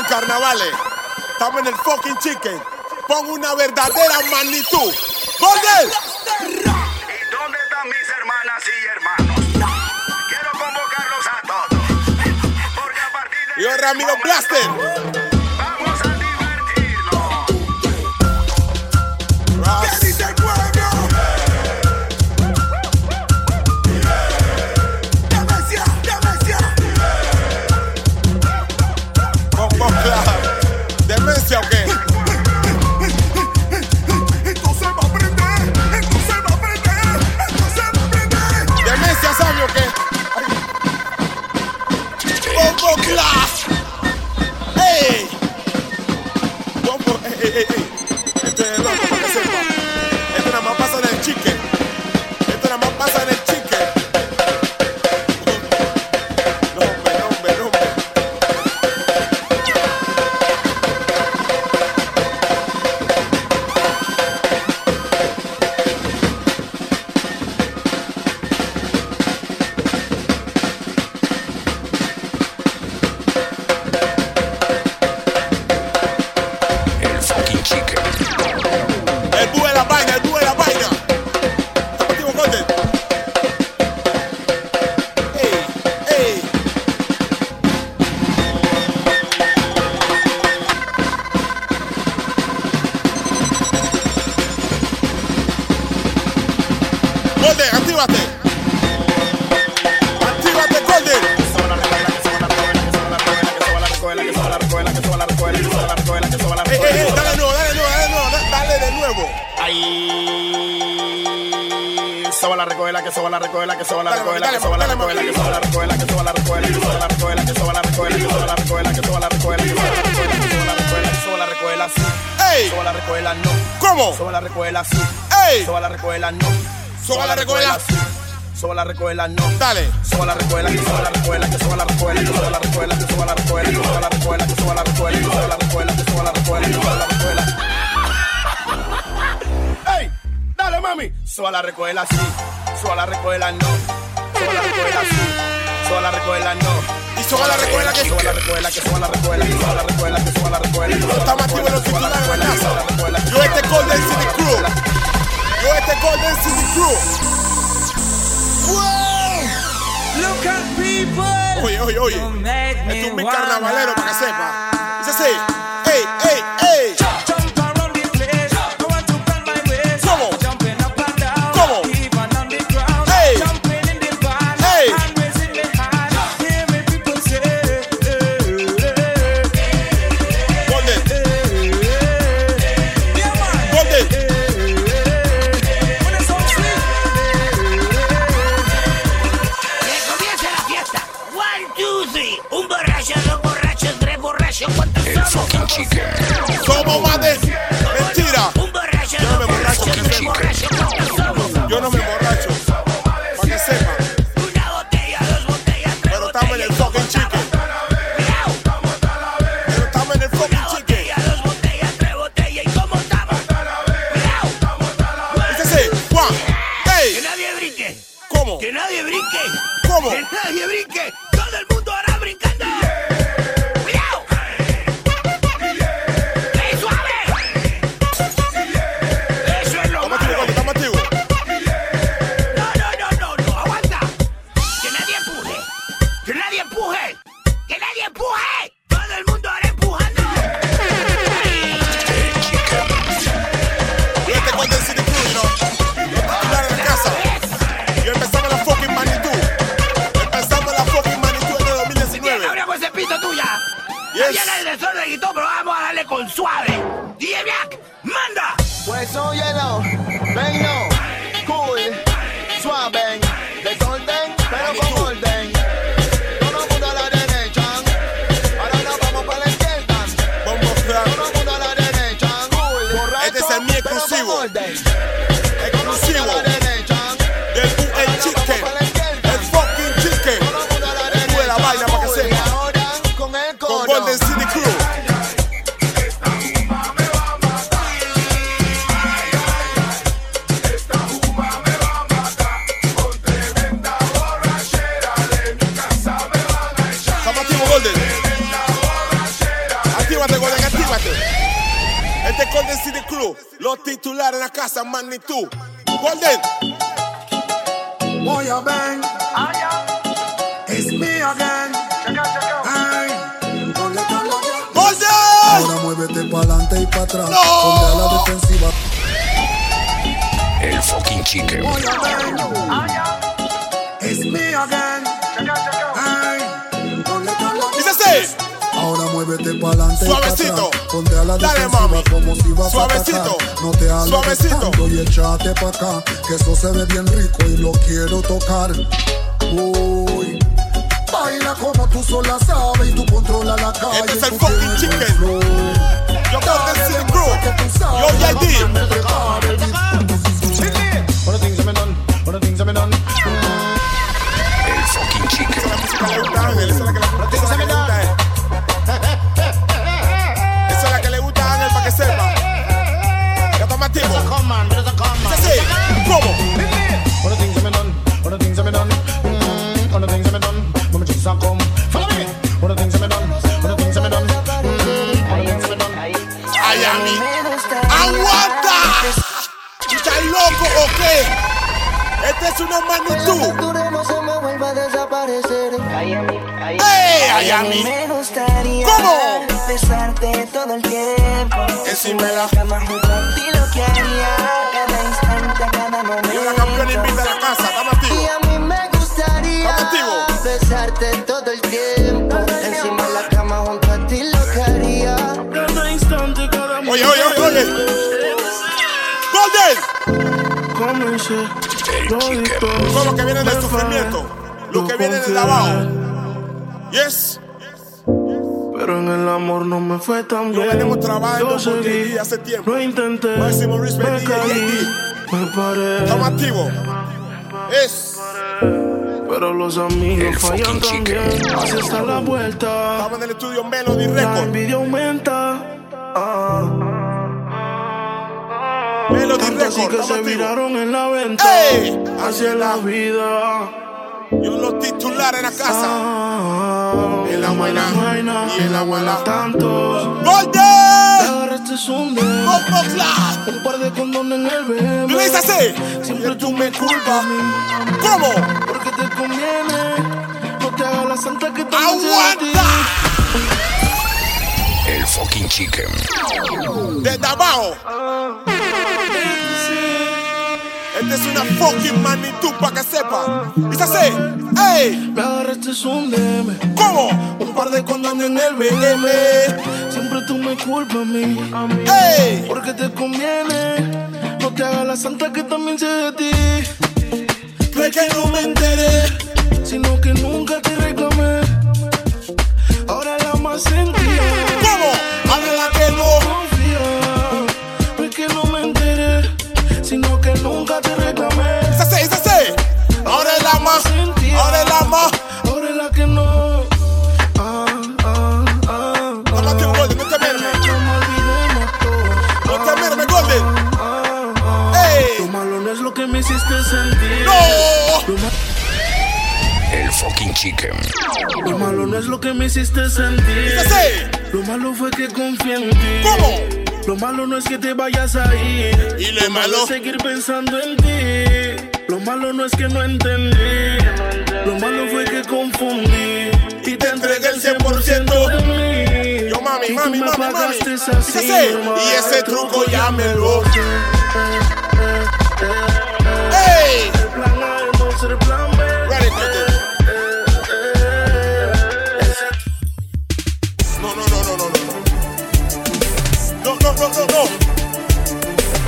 carnavales. Estamos en el fucking chicken. Pon una verdadera magnitud. ¡Volver! ¿Y dónde están mis hermanas y hermanos? Quiero convocarlos a todos. Porque a partir de. Yo, este Ramiro Blaster. ¡Ey! Soba la recuela, no. ¿Cómo? Soba la recuela, sí. ¡Ey! Soba la recuela, no. Soba la recuela, sí. Soba la recuela, no. Dale. Soba la recuela, que soba la recuela, que soba la recuela, que soba la recuela, que soba la recuela, que soba la recuela, que soba la recuela, que soba la recuela, que soba la recuela, que soba la recuela. ¡Ey! Dale, mami. Soba la recuela, sí. Soba la recuela, no. Soba la recuela, sí. Soba la recuela, no. Suba la recuela, que suba la recuela, que suba la recuela, que suba la recuela, que suba la recuela. Estamos activos los titulares la NASA. Yo este Golden City Crew. Yo este Golden City Crew. Wow. Look at people. Oye, oye, oye. Esto es un carnavalero para que sepa. Dice así. Ey, ey, Yeah. League Golden. Dale, mami. como si vas Suavecito. No te Suavecito. y échate pa' acá, que eso se ve bien rico y lo quiero tocar. Uy. Baila como tú sola sabes y tú controla la calle. Este es el fucking chicken. Yo creo que es el crew. Yo ya di. loco o qué? Esta es una magnitud. no a. Ay, ay, a mí. Me gustaría ¿Cómo? besarte todo el tiempo. Encima cama junto a ti lo que haría cada instante, cada momento. Y una campeona invita a la casa. Y a mí me gustaría besarte todo el tiempo. Encima la cama Golden. Comencé, todo. Lo que viene del sufrimiento. Lo yo que viene del lavado. Yes. Pero en el amor no me fue tan Yo bien. venimos trabajando Yo por seguí, hace tiempo. lo intenté, Máximo respect, me caí, me paré. Estamos activos. Es. Pero los amigos El fallan también. chicken. Así está la vuelta. Estamos en el estudio Melody La Record. envidia aumenta. Ah. Que Estamos se viraron en la venta. Es la vida. Yo los titulares en la casa. Ah. En la buena y en la buena. Tantos. ¡Golden! ¡Bombo Clap! Un par de condones en el bebé. ¿Tú le dices así? Siempre tú me culpas. ¿Cómo? Porque te conviene. No te hagas la santa que ti. ¡Aguanta! Fucking chicken. Desde abajo. Esta es una fucking magnitud para que sepa. ¿Dice así? ¡Ey! Me agarraste un DM. ¿Cómo? Un par de condones en el BM. Siempre tú me culpas a mí. ¡Ey! Porque te conviene. No te hagas la santa que también sé de ti. No es que no me enteré, sino que nunca te reclamé. Ahora la más sentida. Me hiciste sentir. ¡No! Lo, El fucking chicken. lo malo no es lo que me hiciste sentir. Lo malo fue que confié en ti. ¿Cómo? Lo malo no es que te vayas a ir. ¿Y lo malo? es seguir pensando en ti. Lo malo no es que no entendí. Lo malo fue que confundí. Y te entregué el 100% de mí. Yo, mami, Y mami, me mami, mami. así. Y ese truco ya me lo. ¡Ey! No, no.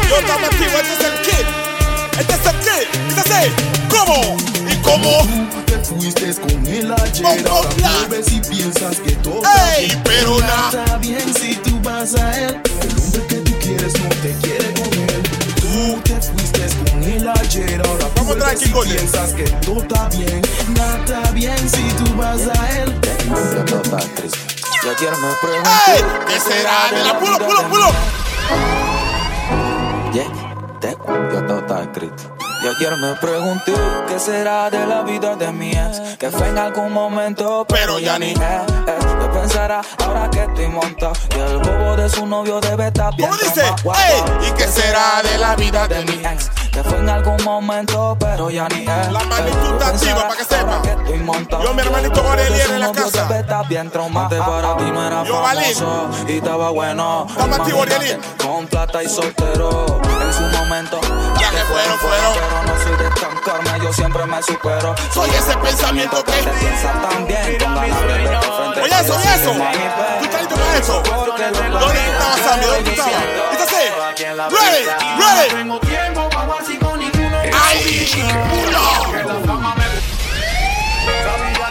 Yo estamos activos, este es el kid. Este es el kid. Dice así. ¿Cómo? ¿Y cómo? Te fuiste con él ayer, ahora vuelves y piensas que todo ¡Ey! Pero nada. está bien si tú vas a él. El hombre que tú quieres no te quiere con él. Tú te fuiste con él ayer, ahora Vamos vuelves y piensas que todo está bien. Nada está bien si tú vas a él. Yo quiero me ¡Ey! preguntar ¿Qué será de la pulo, pulo, pulo? Yeah, te yo todo está escrito. Yo quiero me pregunté qué será de la vida de mi ex Que fue en algún momento pero ya ni es, es. ¿Qué pensará ahora que estoy montado? Y el bobo de su novio debe estar bien ¿Cómo dice? ¡Ey! ¿Y qué será de la vida de mi ex? Que fue en algún momento pero ya ni es La magnitud está activa, para que sepa. estoy montado Yo, mi hermanito Gabriel, en la casa. Estar bien traumado Antes para ti no era Yo, famoso Y estaba bueno Estamos activos. Con plata y soltero En su momento Ya que fueron, fueron. Pero no soy de estancarme Yo siempre me supero Soy ese pensamiento que. Piensa también con ganas de verte frente Oye, eso, oye, eso. ¿Tú estás listo para eso? ¿Dónde tú estabas, Sammy? ¿Dónde tú estabas? ¿Dice así? Ready, ready. Sabía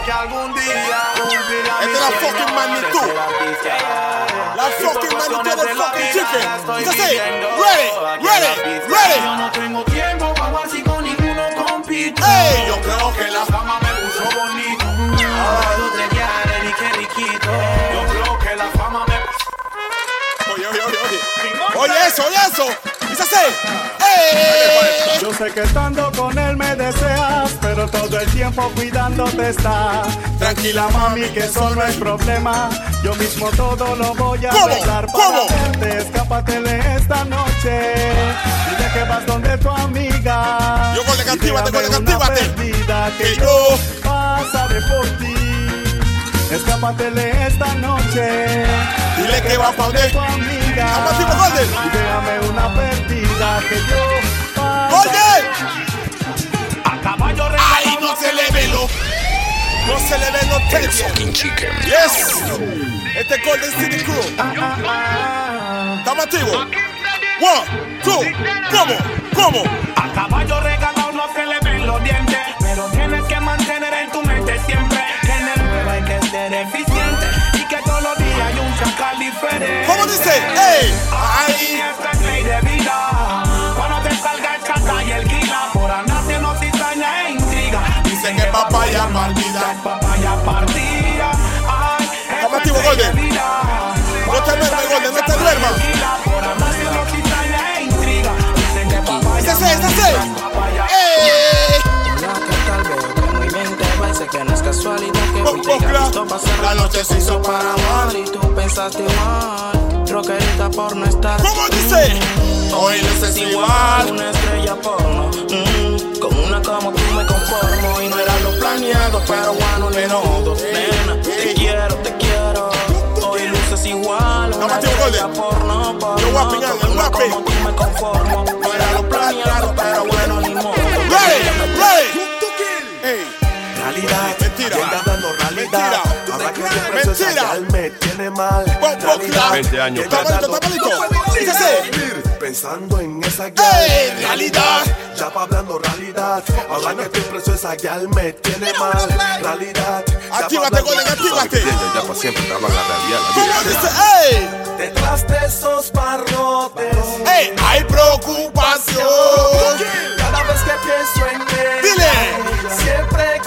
que algún día cumplirá Esta es la fucking magnitud. La fucking magnitud del de la fucking chicken. Ready, ready, ready. Yo no tengo tiempo para jugar así con ninguno compito. ¡Ey! Yo creo que la fama me puso bonito. Ahora tú te quieres y que riquito. Yo creo que la fama me Oye, oye, oye, oye. Oye eso, oye eso. Dice así. ¡Ey! Yo sé que estando con él me deseas, pero todo el tiempo cuidándote está. Tranquila, Mami, que eso no es problema. Yo mismo todo lo voy a arreglar para verte. Escápatele esta noche. Dile que vas donde tu amiga. Yo, actívate, déjame Golden, una actívate. perdida que yo- pasaré por ti. Escápatele esta noche. Dile que vas a donde tu amiga. Y déjame una perdida que yo. ¡Oye! A caballo ¡Ay, no se le ve lo! No se le ve los textos. fucking chicken. Yes. Este es Golden City Crew. Ah, ah, ah. Estamos activos. One, two, ¿cómo? ¿Cómo? A caballo regalado no se le ven los dientes. Pero tienes que mantener en tu mente siempre dice? ¡Ey! Ahí esta es ley de vida. Cuando te salga el chata y el guila, por andar haciendo cizaña e intriga. Dicen que papaya maldita. Papaya partida. Ay, Estamos activos, Golden. No te duermas, Golden, no te duermas. por andar cizaña e intriga. Dicen que papaya es, es. ¡Ey! La que no es casualidad que hoy te haya visto pasar La noche se hizo para amar. y tú pensaste igual. Rockerita por no estar. ¿Cómo dice? Hoy luces igual. Una estrella porno. mm, con una como tú me conformo. Y no era lo planeado, pero bueno, modo. Nena, te quiero, te quiero. Hoy luces igual. Una estrella porno. porno. Yo voy a como tú me conformo. No era lo planeado, pero bueno, ni modo. Ready, ready. Ey. Realidad, Mentira. hablando realidad. Ahora que te Mentira. gal me tiene mal. Realidad. 20 años. Pensando en esa gal. Realidad. Ya pa' hablando realidad. Ahora que estoy preso esa gal me tiene mal. Realidad. pa' Actívate, Golden, actívate. Ya para siempre estaba la realidad. Detrás de esos barrotes. ¡Ey! Hay preocupación. Cada vez que pienso en él. Dile. Siempre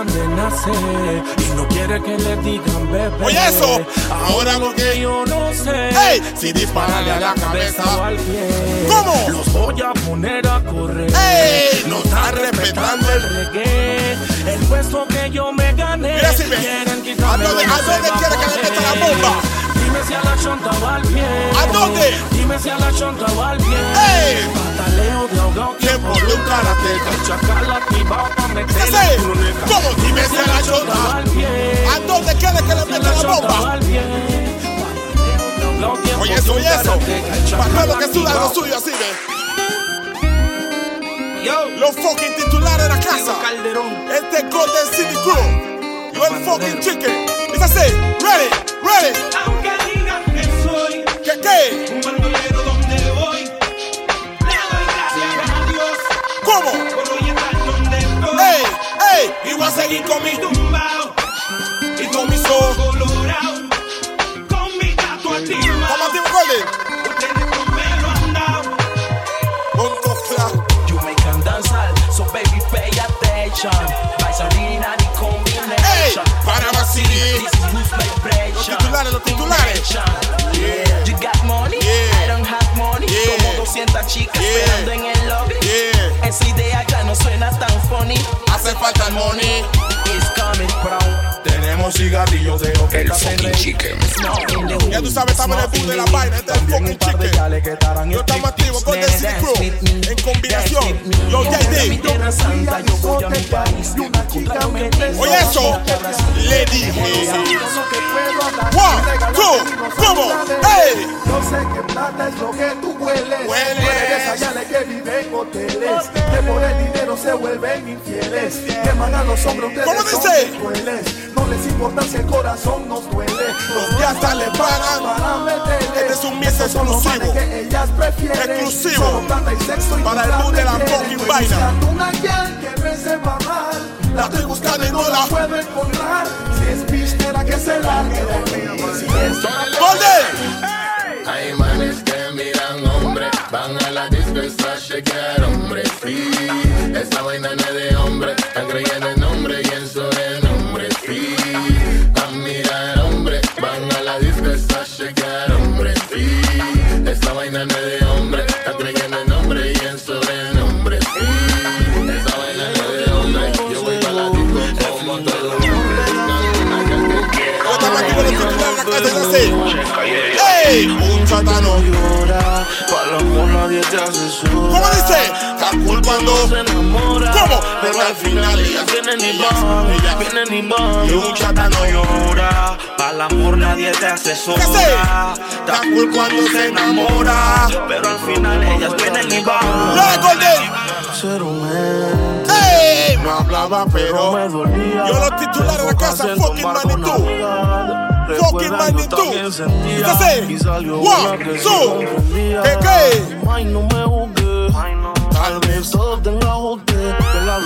acaban de nacer y no quiere que le digan bebé. Oye, eso. Ahora lo que yo no sé. ¡Ey! Si dispararle a la cabeza. o al pie. ¿Cómo? Los voy a poner a correr. ¡Ey! No está respetando el. Reggae, el puesto que yo me gané. Mira si ve. Quieren ¿A quitarme quiere que le meta la bomba? Dime si a la chonta o al pie. ¿A dónde? Dime si a la chonta o al pie. ¡Ey! Pataleo de ahogado Tiempo de un. Dime si a la chota. al pie. ¿A dónde quiere que le meta la bomba? Oye, eso, oye, eso. Para lo que suda lo suyo, así ve. Los fucking titulares de la casa. Este es Golden City Crew. Yo el fucking chicken. Es así. Ready, ready. Que ¿Qué un bandolero donde voy, le doy gracias a Dios ¿Cómo? por hoy estar donde estoy. ¡Ey! ¡Ey! Y voy a seguir con mi tumbao y con mis ojos. colorado, con mi gato activado. ¿Cómo activo, Golden? Ustedes no me lo han dado. Dance all, so baby pay attention. Tenemos cigarrillos de lo que El fucking chicken. Ya tú sabes, estamos en el boom de la vaina. Este es el fucking chicken. Yo estamos activos con The City Crew. En combinación. Yo, JD. Oye, eso. Le dije. One, two, ¿cómo? ¡Ey! Yo sé que plata es lo que tú hueles. Hueles. Tú eres que viven en hoteles. Que por el dinero se vuelven infieles. Que mandan los hombros ustedes ¿Cómo dice? No les importa si el corazón nos duele. Los que hasta le pagan. Para meterle. Este es un los exclusivo. que ellas prefieren. Exclusivo. Y sexo y Para el boom de la fucking vaina. buscando una gal que me sepa mal. La estoy buscando y no la puedo encontrar. Si es pistera que se largue de mí. Si es ¡Golden! Hay manes que miran hombre, van a la disco a chequear hombre. Sí, esta vaina no es de hombre, están creyendo en vaina de hombre, están creyendo en hombre y en sobrenombre. Sí, esta vaina de hombre, yo voy para la disco como todo hombre. los titulares de la que se así. ¡Ey! Un chatano. Nadie te asesora. ¿Cómo dice? Tan cool cuando se enamora. ¿Cómo? Pero al final ellas vienen y van. Ellas vienen y van. Y un chatano llora. Para el amor nadie te asesora. Tan cool cuando se enamora. Pero al final ellas vienen y van. ¡No, ¡Ey! No hablaba, pero yo los titulares de la casa, fucking Manitou. Fucking Manitou. ¿Qué hace? One, two, me juzgué. Tal vez todo tenga usted. Que la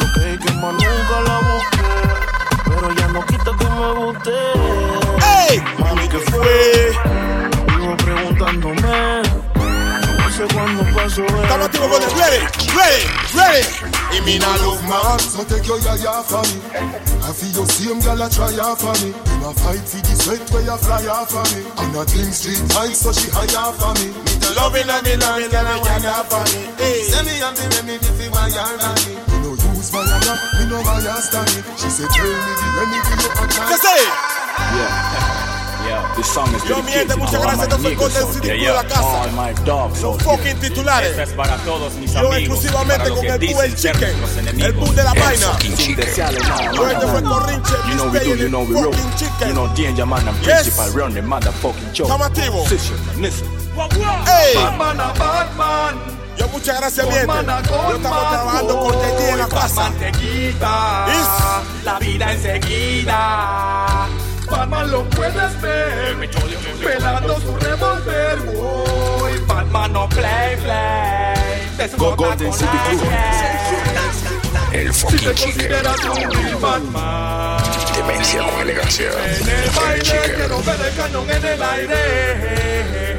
pasó Estamos activos con ready, ready, ready. Y me not love man. So take your yaya for me. I feel your same girl a try off for me. In a fight for the sweat where you fly off for me. And a clean street fight so she high off for me. Me the Loving and me loving and me can have for me. Hey. Send me and the remedy for my yard for me. Me no use my yaya, me no my yard stand. She said tell me the remedy you a try. ¿Qué hace? Yeah. Yeah, this song is Yo, mi gente, dedicated muchas gracias. my Esto fue City there, Crew de la casa. Out fucking titulares. Es para todos mis Yo amigos. exclusivamente para los con que el Boo el Chicken. El. Boo de la El vaina. Yo, este fue Corrinche, You know Miss we do, you know we roll. fucking chicken. You know danger man and Yes. principal run the motherfucking show. Estamos activos. Position, listen. ¡Ey! Batman a Batman. Yo, muchas gracias, mi gente. Batman a Yo estamos trabajando con JT en la casa. La vida enseguida. Batman lo puedes ver pelando su revólver. Uy, Batman no play, play. Go Golden City. El Si fucking te chicken. consideras un Batman. Demencia con elegancia. En el baile quiero ver el cañón en el aire.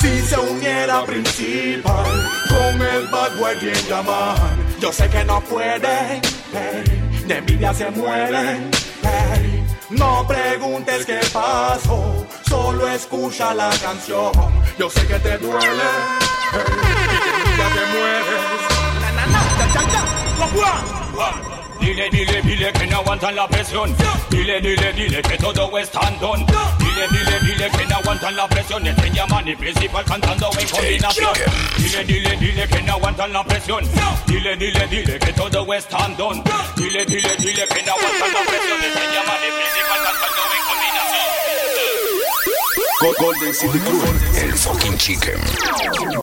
Si se uniera principal con el bad boy bien llaman, yo sé que no puede, hey, de envidia se mueren. Hey. No preguntes qué pasó, solo escucha la canción. Yo sé que te duele, hey, y de envidia te mueres. Na, na, na, cha, cha, cha. Dile, dile, dile que no aguantan la presión. Dile, dile, dile que todo están don. Dile, dile, dile que no aguantan la presión. Este llaman y principal cantando en combinación. Dile, dile, dile que no aguantan la presión. Dile, dile, dile que todo están don. Dile, dile, dile que no aguantan la presión. Este llaman y principal cantando en combinación. Go Golden City Crew. El fucking chicken.